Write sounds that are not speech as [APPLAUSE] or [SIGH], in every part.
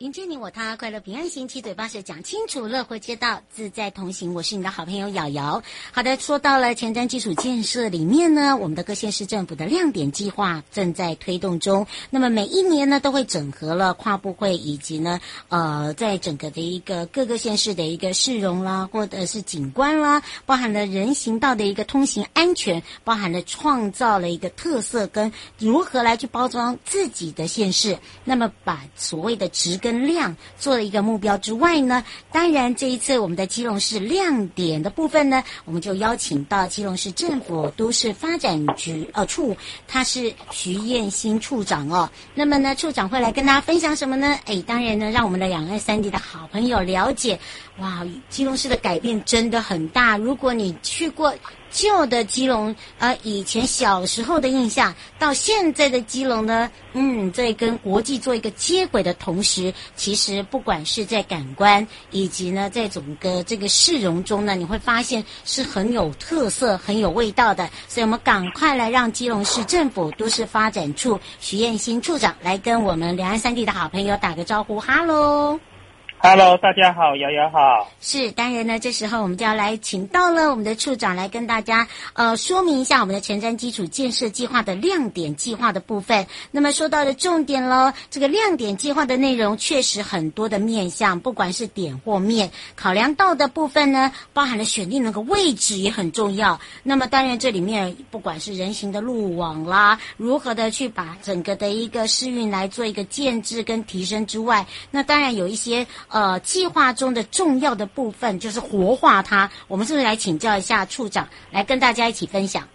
迎接你我他，快乐平安行，七嘴八舌讲清楚，乐活街道自在同行。我是你的好朋友瑶瑶。好的，说到了前瞻基础建设里面呢，我们的各县市政府的亮点计划正在推动中。那么每一年呢，都会整合了跨部会以及呢，呃，在整个的一个各个县市的一个市容啦，或者是景观啦，包含了人行道的一个通行安全，包含了创造了一个特色跟如何来去包装自己的县市。那么把所谓的质跟量做了一个目标之外呢，当然这一次我们的基隆市亮点的部分呢，我们就邀请到基隆市政府都市发展局呃处，他是徐彦新处长哦。那么呢，处长会来跟大家分享什么呢？哎，当然呢，让我们的两岸三地的好朋友了解，哇，基隆市的改变真的很大。如果你去过。旧的基隆，呃，以前小时候的印象，到现在的基隆呢，嗯，在跟国际做一个接轨的同时，其实不管是在感官，以及呢，在整个这个市容中呢，你会发现是很有特色、很有味道的。所以，我们赶快来让基隆市政府都市发展处徐彦新处长来跟我们两岸三地的好朋友打个招呼，哈喽。Hello，大家好，瑶瑶好。是，当然呢，这时候我们就要来请到了我们的处长来跟大家呃说明一下我们的前瞻基础建设计划的亮点计划的部分。那么说到的重点喽，这个亮点计划的内容确实很多的面向，不管是点或面，考量到的部分呢，包含了选定那个位置也很重要。那么当然这里面不管是人行的路网啦，如何的去把整个的一个市运来做一个建制跟提升之外，那当然有一些。呃，计划中的重要的部分就是活化它。我们是不是来请教一下处长，来跟大家一起分享？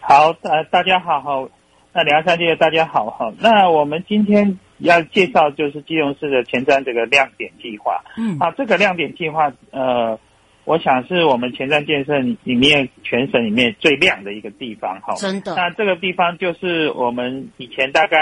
好，呃，大家好，好，那两岸三地的大家好，好，那我们今天要介绍就是基隆市的前瞻这个亮点计划。嗯，啊，这个亮点计划，呃，我想是我们前瞻建设里面全省里面最亮的一个地方，哈，真的。那这个地方就是我们以前大概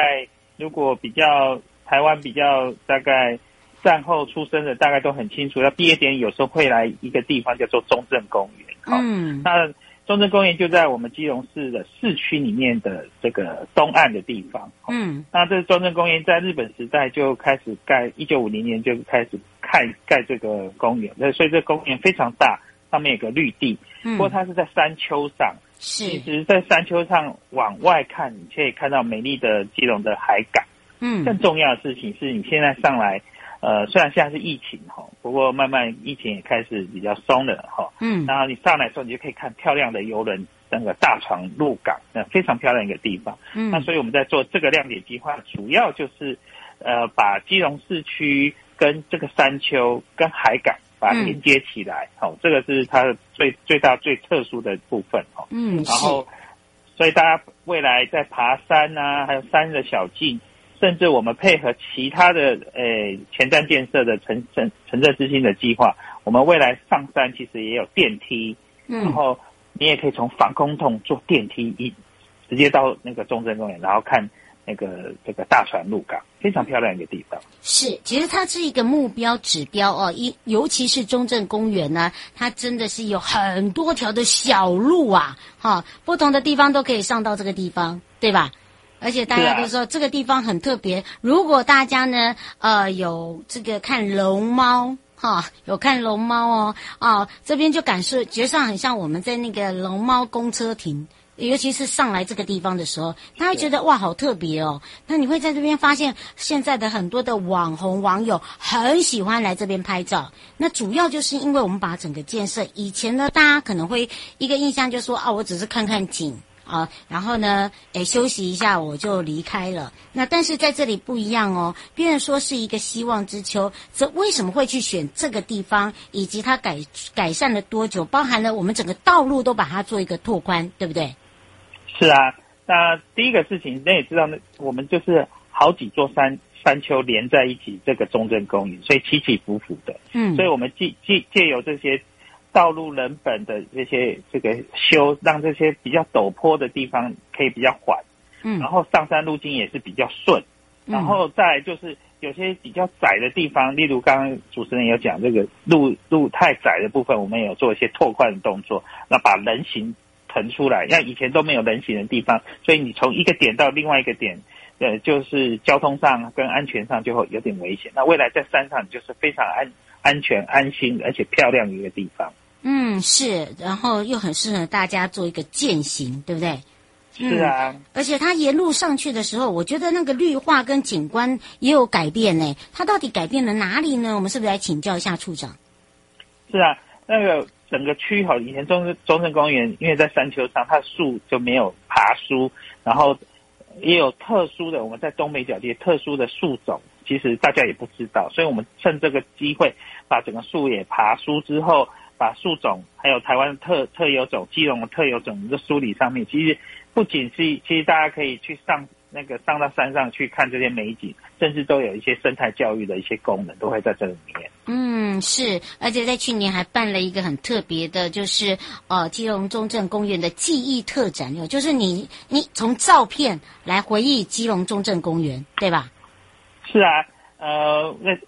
如果比较台湾比较大概。战后出生的大概都很清楚，要毕业典礼有时候会来一个地方叫做中正公园。嗯，那中正公园就在我们基隆市的市区里面的这个东岸的地方。嗯，那这中正公园在日本时代就开始盖，一九五零年就开始盖盖这个公园。那所以这个公园非常大，上面有个绿地。嗯，不过它是在山丘上。是，其实，在山丘上往外看，你可以看到美丽的基隆的海港。嗯，更重要的事情是你现在上来。呃，虽然现在是疫情哈，不过慢慢疫情也开始比较松了哈。嗯，然后你上来的时候，你就可以看漂亮的游轮，那个大船入港，那非常漂亮一个地方。嗯，那所以我们在做这个亮点计划，主要就是呃把基隆市区跟这个山丘跟海港把它连接起来。好、嗯，这个是它的最最大最特殊的部分哈。嗯，然后所以大家未来在爬山啊，还有山的小径。甚至我们配合其他的诶前瞻建设的城城城镇之星的计划，我们未来上山其实也有电梯，嗯，然后你也可以从防空洞坐电梯一直接到那个中正公园，然后看那个这个大船入港，非常漂亮一个地方。是，其实它是一个目标指标哦，一尤其是中正公园呢，它真的是有很多条的小路啊，哈、哦，不同的地方都可以上到这个地方，对吧？而且大家都说这个地方很特别。如果大家呢，呃，有这个看龙猫哈、有看龙猫哦，哦，这边就感受觉上很像我们在那个龙猫公车亭。尤其是上来这个地方的时候，他会觉得哇，好特别哦。那你会在这边发现，现在的很多的网红网友很喜欢来这边拍照。那主要就是因为我们把整个建设，以前呢，大家可能会一个印象就说啊，我只是看看景啊，然后呢，诶，休息一下我就离开了。那但是在这里不一样哦，别人说是一个希望之丘，这为什么会去选这个地方，以及它改改善了多久，包含了我们整个道路都把它做一个拓宽，对不对？是啊，那第一个事情，那也知道，那我们就是好几座山山丘连在一起，这个中正公园，所以起起伏伏的。嗯，所以我们借借借由这些道路人本的这些这个修，让这些比较陡坡的地方可以比较缓。嗯，然后上山路径也是比较顺。然后再就是有些比较窄的地方，例如刚刚主持人有讲这个路路太窄的部分，我们也有做一些拓宽的动作，那把人行。腾出来，像以前都没有人行的地方，所以你从一个点到另外一个点，呃，就是交通上跟安全上就会有点危险。那未来在山上就是非常安安全、安心而且漂亮的一个地方。嗯，是，然后又很适合大家做一个践行，对不对？是啊，嗯，而且它沿路上去的时候，我觉得那个绿化跟景观也有改变呢。它到底改变了哪里呢？我们是不是来请教一下处长？是啊，那个。整个区哈，以前中中正公园，因为在山丘上，它的树就没有爬疏，然后也有特殊的，我们在东北角地特殊的树种，其实大家也不知道，所以我们趁这个机会，把整个树也爬疏之后，把树种还有台湾特特有种、基隆的特有种的梳理上面，其实不仅是，其实大家可以去上。那个上到山上去看这些美景，甚至都有一些生态教育的一些功能，都会在这里面。嗯，是，而且在去年还办了一个很特别的，就是呃，基隆中正公园的记忆特展，有就是你你从照片来回忆基隆中正公园，对吧？是啊，呃，那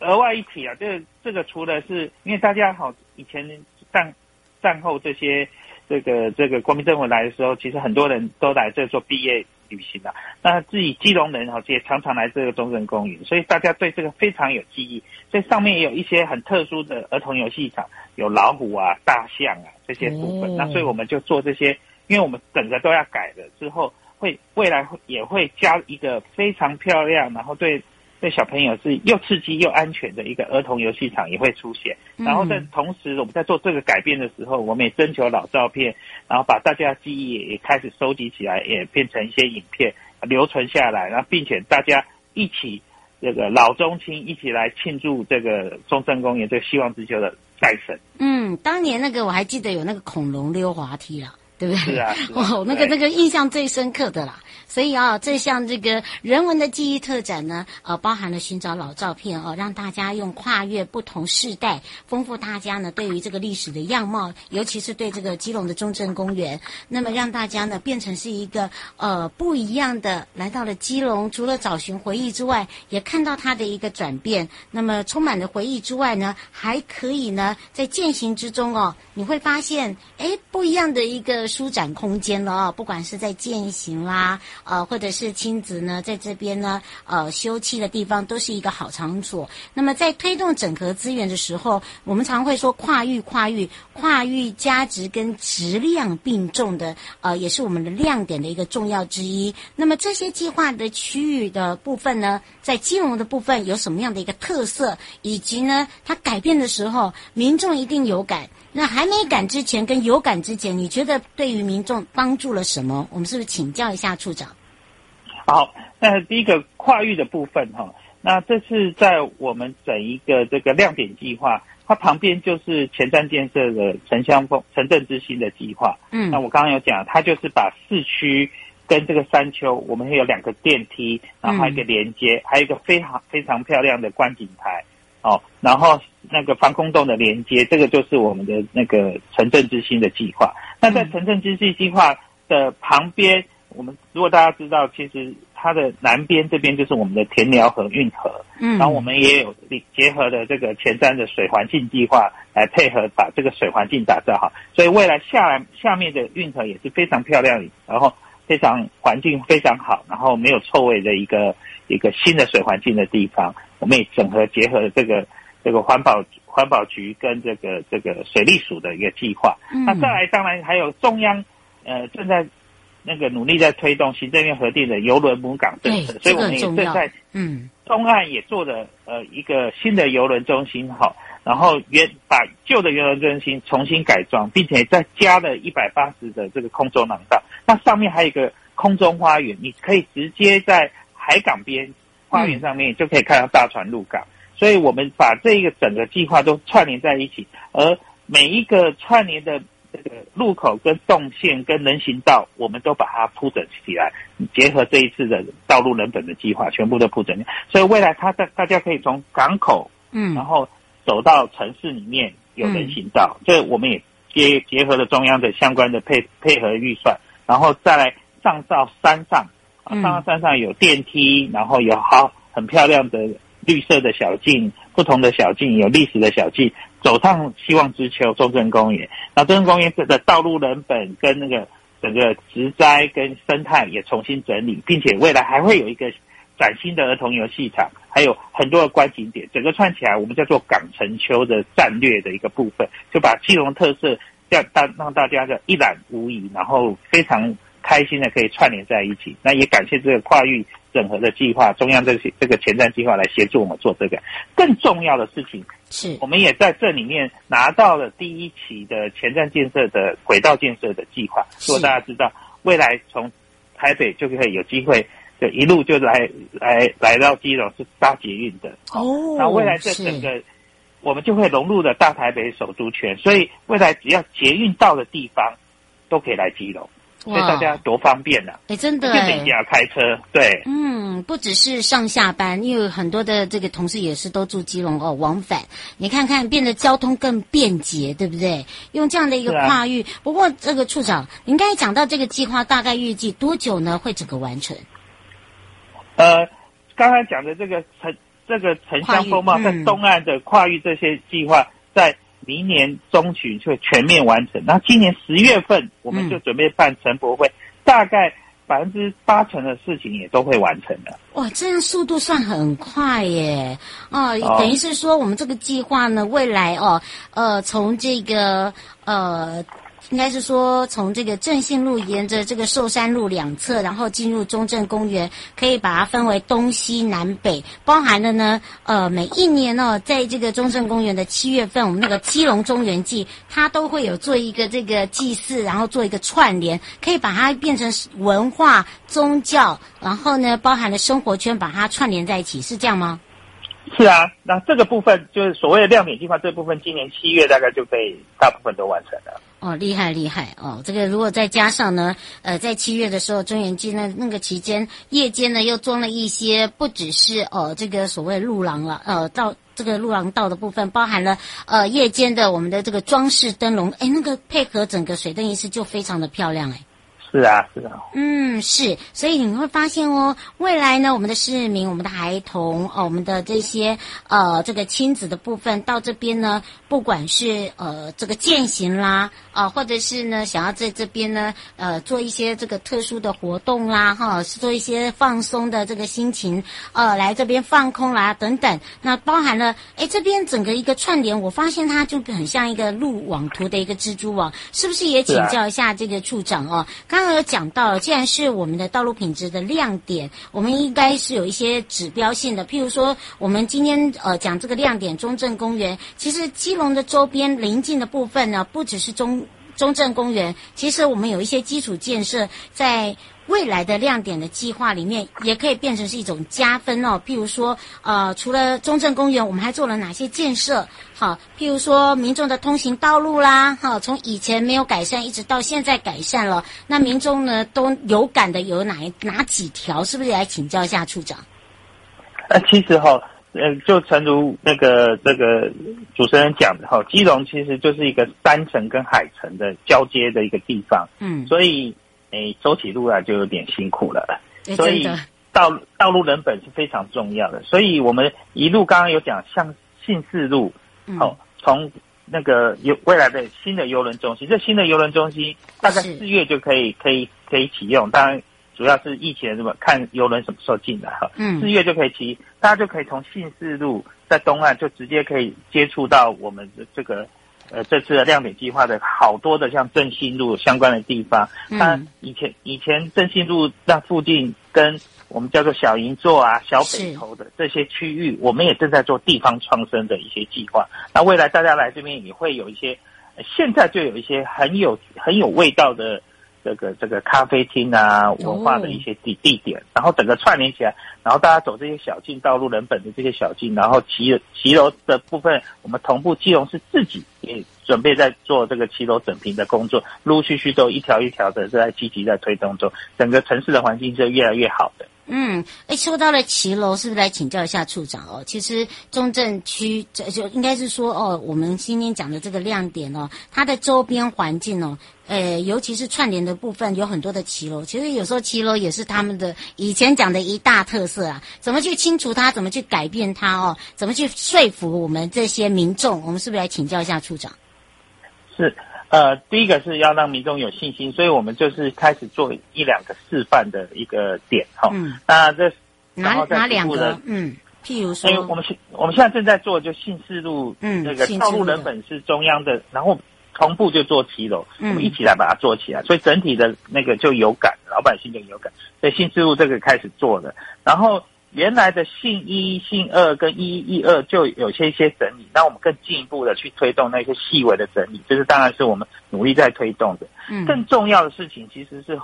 额外一提啊，这这个除了是因为大家好以前战战后这些这个这个国民政府来的时候，其实很多人都来这做毕业。旅行的，那自己基隆人哈，也常常来这个中正公园，所以大家对这个非常有记忆。所以上面也有一些很特殊的儿童游戏场，有老虎啊、大象啊这些部分。那所以我们就做这些，因为我们整个都要改了之后，会未来会也会加一个非常漂亮，然后对。对小朋友是又刺激又安全的一个儿童游戏场也会出现，然后在同时我们在做这个改变的时候，我们也征求老照片，然后把大家的记忆也开始收集起来，也变成一些影片留存下来，然后并且大家一起这个老中青一起来庆祝这个中正公园这个希望之丘的诞生。嗯，当年那个我还记得有那个恐龙溜滑梯了。对不对？是啊，是啊 [LAUGHS] 哦，那个那个印象最深刻的啦。所以啊，这项这个人文的记忆特展呢，呃，包含了寻找老照片哦，让大家用跨越不同世代，丰富大家呢对于这个历史的样貌，尤其是对这个基隆的中正公园，那么让大家呢变成是一个呃不一样的来到了基隆，除了找寻回忆之外，也看到它的一个转变。那么充满了回忆之外呢，还可以呢在践行之中哦，你会发现哎不一样的一个。舒展空间了哦，不管是在践行啦，呃，或者是亲子呢，在这边呢，呃，休憩的地方都是一个好场所。那么在推动整合资源的时候，我们常会说跨域、跨域、跨域价值跟质量并重的，呃，也是我们的亮点的一个重要之一。那么这些计划的区域的部分呢，在金融的部分有什么样的一个特色，以及呢，它改变的时候，民众一定有感。那还没感之前跟有感之前，你觉得对于民众帮助了什么？我们是不是请教一下处长？好，那第一个跨域的部分哈，那这是在我们整一个这个亮点计划，它旁边就是前瞻建设的城乡风城镇之星的计划。嗯，那我刚刚有讲，它就是把市区跟这个山丘，我们会有两个电梯，然后还有一个连接，嗯、还有一个非常非常漂亮的观景台。哦，然后那个防空洞的连接，这个就是我们的那个城镇之星的计划。那在城镇之星计划的旁边，我们如果大家知道，其实它的南边这边就是我们的田寮河运河，嗯，然后我们也有结合了这个前瞻的水环境计划来配合，把这个水环境打造好。所以未来下来下面的运河也是非常漂亮，然后非常环境非常好，然后没有臭味的一个一个新的水环境的地方。我们也整合结合这个这个环保环保局跟这个这个水利署的一个计划。嗯，那再来当然还有中央呃正在。那个努力在推动行政院核定的邮轮母港政策，所以我们也正在嗯东岸也做了呃一个新的邮轮中心哈，然后原把旧的邮轮中心重新改装，并且再加了一百八十的这个空中廊道，那上面还有一个空中花园，你可以直接在海港边花园上面就可以看到大船入港，所以我们把这一个整个计划都串联在一起，而每一个串联的。这个路口跟动线跟人行道，我们都把它铺整起来，结合这一次的道路人本的计划，全部都铺整。所以未来它大大家可以从港口，嗯，然后走到城市里面有人行道，这、嗯、我们也结结合了中央的相关的配配合预算，然后再来上到山上，上到山上有电梯，然后有好很漂亮的绿色的小径，不同的小径有历史的小径。走上希望之丘中正公园，那中正公园的道路人本跟那个整个植栽跟生态也重新整理，并且未来还会有一个崭新的儿童游戏场，还有很多的观景点，整个串起来，我们叫做港城丘的战略的一个部分，就把基隆特色让大让大家的一览无遗，然后非常开心的可以串联在一起。那也感谢这个跨域整合的计划，中央这些这个前瞻计划来协助我们做这个。更重要的事情。是，我们也在这里面拿到了第一期的前瞻建设的轨道建设的计划。如果大家知道，未来从台北就可以有机会，就一路就来来来到基隆是搭捷运的。哦，那未来这整个我们就会融入了大台北首都圈，所以未来只要捷运到的地方，都可以来基隆。所以大家多方便呐！哎，真的，哎，一定要开车，对。嗯，不只是上下班，因为很多的这个同事也是都住基隆哦，往返。你看看，变得交通更便捷，对不对？用这样的一个跨域。啊、不过，这个处长，您刚才讲到这个计划，大概预计多久呢？会整个完成？呃，刚才讲的这个城，这个城乡风貌在东岸的跨域这些计划，在。明年中旬就全面完成，那今年十月份我们就准备办城博会，嗯、大概百分之八成的事情也都会完成了。哇，这样速度算很快耶！哦，哦等于是说我们这个计划呢，未来哦，呃，从这个呃。应该是说，从这个正信路沿着这个寿山路两侧，然后进入中正公园，可以把它分为东西南北，包含了呢，呃，每一年呢、哦，在这个中正公园的七月份，我们那个基隆中元祭，它都会有做一个这个祭祀，然后做一个串联，可以把它变成文化、宗教，然后呢，包含了生活圈，把它串联在一起，是这样吗？是啊，那这个部分就是所谓的亮点计划，这部分今年七月大概就被大部分都完成了。哦，厉害厉害哦！这个如果再加上呢，呃，在七月的时候，中元祭那那个期间，夜间呢又装了一些，不只是呃这个所谓路廊了，呃，到这个路廊道的部分，包含了呃夜间的我们的这个装饰灯笼，哎，那个配合整个水灯仪式就非常的漂亮哎。是啊，是啊，嗯，是，所以你会发现哦，未来呢，我们的市民、我们的孩童、哦，我们的这些呃，这个亲子的部分到这边呢，不管是呃这个践行啦，啊、或者是呢想要在这边呢，呃，做一些这个特殊的活动啦，哈，是做一些放松的这个心情，呃，来这边放空啦等等，那包含了，哎，这边整个一个串联，我发现它就很像一个路网图的一个蜘蛛网，是不是也请教一下这个处长哦？刚刚刚有讲到，既然是我们的道路品质的亮点，我们应该是有一些指标性的。譬如说，我们今天呃讲这个亮点中正公园，其实基隆的周边临近的部分呢，不只是中中正公园，其实我们有一些基础建设在。未来的亮点的计划里面，也可以变成是一种加分哦。譬如说，呃，除了中正公园，我们还做了哪些建设？好，譬如说民众的通行道路啦，哈，从以前没有改善，一直到现在改善了。那民众呢都有感的有哪一哪几条？是不是来请教一下处长？呃，其实哈，呃，就诚如那个那个主持人讲的哈，基隆其实就是一个山城跟海城的交接的一个地方，嗯，所以。诶，走起路来就有点辛苦了，所以道道路人本是非常重要的，所以我们一路刚刚有讲，像信四路，哦，从那个有未来的新的邮轮中心，这新的邮轮中心大概四月就可以可以可以启用，当然主要是疫情什么看邮轮什么时候进来哈，嗯，四月就可以启，大家就可以从信四路在东岸就直接可以接触到我们的这个。呃，这次的亮点计划的好多的像振兴路相关的地方，那以前以前振兴路那附近跟我们叫做小银座啊、小北头的这些区域，我们也正在做地方创生的一些计划。那未来大家来这边也会有一些，现在就有一些很有很有味道的。这个这个咖啡厅啊，文化的一些地地点，然后整个串联起来，然后大家走这些小径道路人本的这些小径，然后骑骑楼的部分，我们同步基隆是自己也准备在做这个骑楼整平的工作，陆陆续续都一条一条的在积极在推动中，整个城市的环境是越来越好的。嗯，哎，说到了骑楼，是不是来请教一下处长哦？其实中正区这就应该是说哦，我们今天讲的这个亮点哦，它的周边环境哦，呃，尤其是串联的部分，有很多的骑楼。其实有时候骑楼也是他们的以前讲的一大特色啊。怎么去清除它？怎么去改变它？哦，怎么去说服我们这些民众？我们是不是来请教一下处长？是。呃，第一个是要让民众有信心，所以我们就是开始做一两个示范的一个点哈。嗯。那这哪哪两个？嗯，譬如说，因为我们现我们现在正在做就信四路，嗯，那个道路人本是中央的，的然后同步就做骑楼，嗯，我们一起来把它做起来，所以整体的那个就有感，老百姓就有感。所以信四路这个开始做了，然后。原来的信一、信二跟一一一二就有些一些整理，那我们更进一步的去推动那些细微的整理，这是当然是我们努力在推动的。嗯，更重要的事情其实是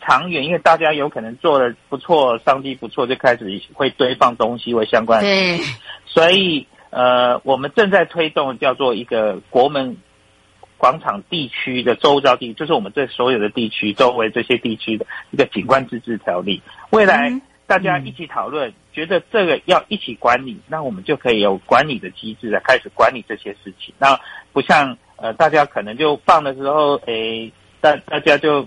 长远，因为大家有可能做的不错，商机不错，就开始会堆放东西或相关的。对，所以呃，我们正在推动叫做一个国门广场地区的周遭地，就是我们这所有的地区周围这些地区的一个景观自治条例，未来。嗯大家一起讨论，觉得这个要一起管理，那我们就可以有管理的机制来开始管理这些事情。那不像呃，大家可能就放的时候，诶，大大家就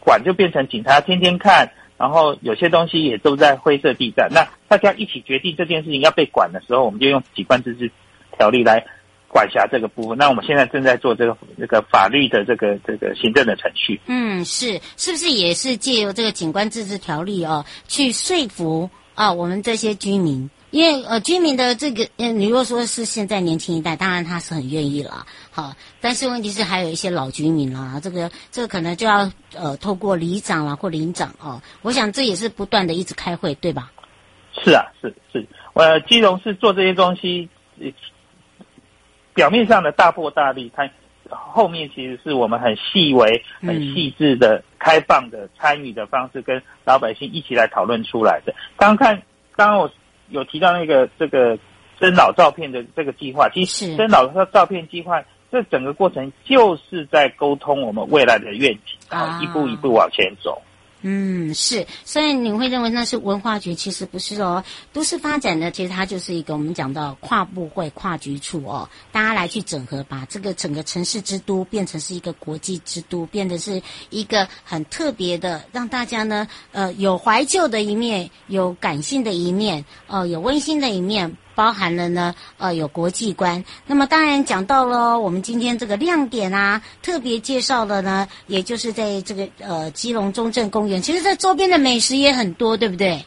管就变成警察天天看，然后有些东西也都在灰色地带。那大家一起决定这件事情要被管的时候，我们就用景观自治条例来。管辖这个部分，那我们现在正在做这个这个法律的这个这个行政的程序。嗯，是，是不是也是借由这个景观自治条例哦，去说服啊我们这些居民？因为呃居民的这个，嗯，你如果说是现在年轻一代，当然他是很愿意了，好，但是问题是还有一些老居民啦，这个这个可能就要呃透过里长啦或邻长哦，我想这也是不断的一直开会，对吧？是啊，是是，呃，基隆市做这些东西。表面上的大破大立，它后面其实是我们很细微、很细致的、开放的参与的方式，跟老百姓一起来讨论出来的。刚刚看，刚刚我有提到那个这个征老照片的这个计划，其实征老照照片计划，这整个过程就是在沟通我们未来的愿景，然后一步一步往前走。嗯，是。所以你会认为那是文化局，其实不是哦。都市发展呢，其实它就是一个我们讲到跨部会、跨局处哦，大家来去整合，把这个整个城市之都变成是一个国际之都，变得是一个很特别的，让大家呢，呃，有怀旧的一面，有感性的一面，呃，有温馨的一面。包含了呢，呃，有国际观。那么当然讲到了我们今天这个亮点啊，特别介绍的呢，也就是在这个呃基隆中正公园。其实，这周边的美食也很多，对不对？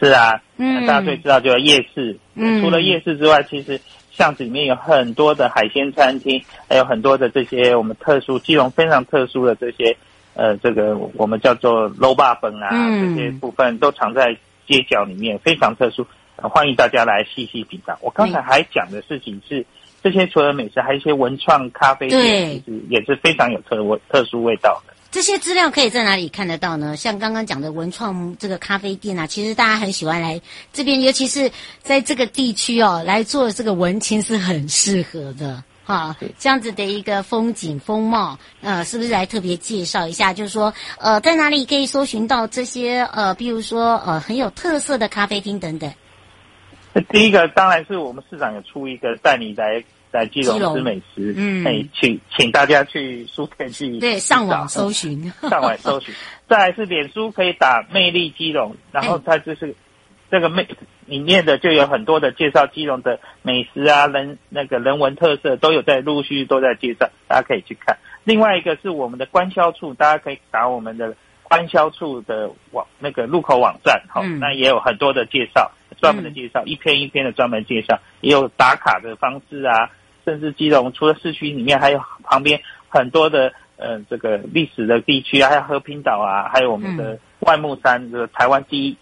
是啊，嗯，大家最知道就是夜市。嗯，除了夜市之外，其实巷子里面有很多的海鲜餐厅，还有很多的这些我们特殊基隆非常特殊的这些呃，这个我们叫做卤肉饭啊，嗯，这些部分都藏在街角里面，非常特殊。欢迎大家来细细品尝。我刚才还讲的事情是，这些除了美食，还有一些文创咖啡店，其实也是非常有特味、特殊味道的。这些资料可以在哪里看得到呢？像刚刚讲的文创这个咖啡店啊，其实大家很喜欢来这边，尤其是在这个地区哦，来做这个文青是很适合的。哈，这样子的一个风景风貌，呃，是不是来特别介绍一下？就是说，呃，在哪里可以搜寻到这些呃，比如说呃，很有特色的咖啡厅等等。第一个当然是我们市长有出一个带你来来基隆吃美食，嗯，哎，请请大家去书店去对上网搜寻，上网搜寻。再来是脸书可以打魅力基隆，然后它就是、哎、这个魅里面的就有很多的介绍基隆的美食啊，人那个人文特色都有在陆续都在介绍，大家可以去看。另外一个是我们的官销处，大家可以打我们的观销处的网那个入口网站，好、嗯，那也有很多的介绍，专门的介绍，嗯、一篇一篇的专门介绍，也有打卡的方式啊，甚至基隆除了市区里面，还有旁边很多的。呃，这个历史的地区啊，还有和平岛啊，还有我们的万木山，这个台湾第一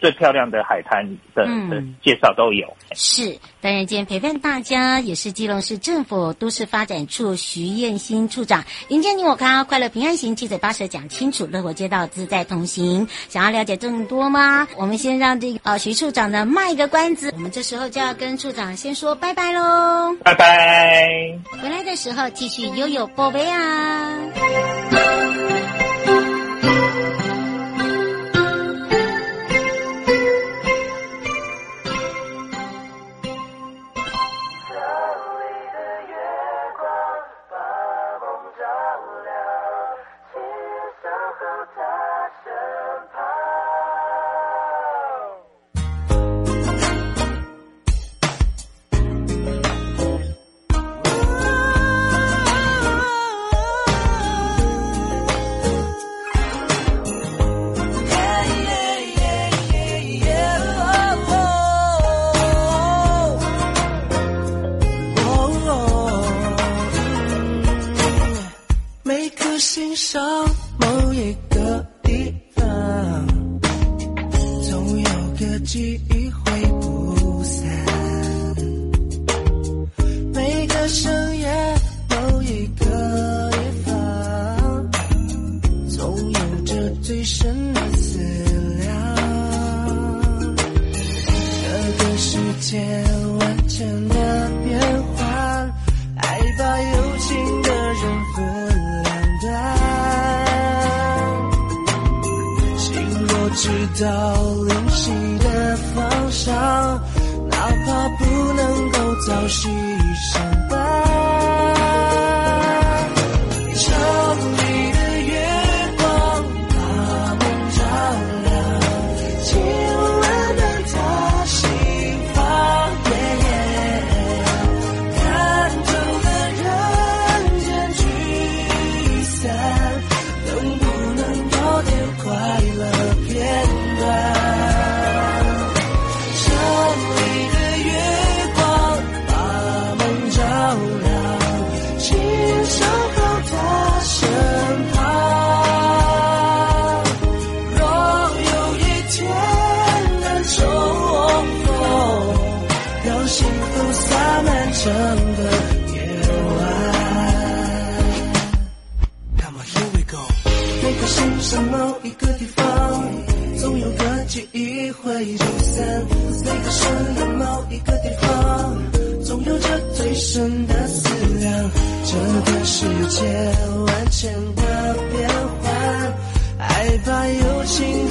最漂亮的海滩的、嗯、的介绍都有。是，当然今天陪伴大家也是基隆市政府都市发展处徐燕新处长，迎接你我他，快乐平安行，七嘴八舌讲清楚，乐活街道自在同行。想要了解更多吗？我们先让这个呃徐处长呢卖一个关子，我们这时候就要跟处长先说拜拜喽，拜拜。回来的时候继续悠悠宝贝啊。靠他身旁。把有情的人分两端心若知道灵犀的方向哪怕不能够朝夕相聚会聚散，每个声的某一个地方，总有着最深的思量。这个世界万千的变幻，害怕有情。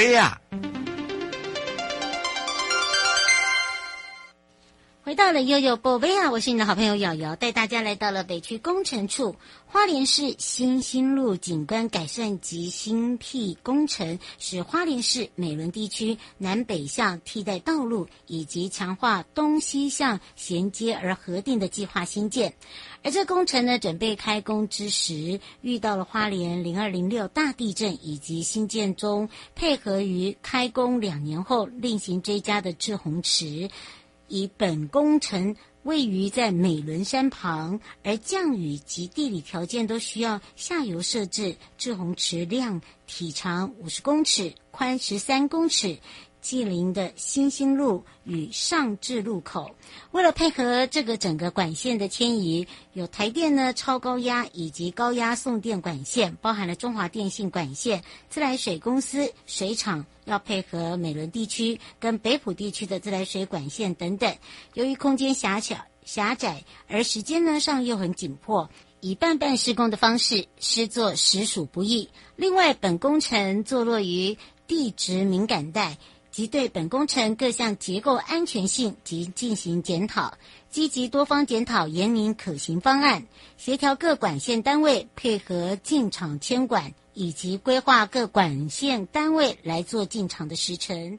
宝贝啊！到了悠悠宝贝啊！我是你的好朋友瑶瑶，带大家来到了北区工程处花莲市新兴路景观改善及新辟工程，使花莲市美仑地区南北向替代道路以及强化东西向衔接而核定的计划新建。而这工程呢，准备开工之时，遇到了花莲零二零六大地震以及新建中配合于开工两年后另行追加的滞洪池。以本工程位于在美仑山旁，而降雨及地理条件都需要下游设置滞洪池，量体长五十公尺，宽十三公尺。毗邻的新兴路与上智路口，为了配合这个整个管线的迁移，有台电呢超高压以及高压送电管线，包含了中华电信管线、自来水公司水厂，要配合美仑地区跟北埔地区的自来水管线等等。由于空间狭小狭窄，而时间呢上又很紧迫，以半半施工的方式施作实属不易。另外，本工程坐落于地质敏感带。及对本工程各项结构安全性及进行检讨，积极多方检讨，严明可行方案，协调各管线单位配合进场监管，以及规划各管线单位来做进场的时程。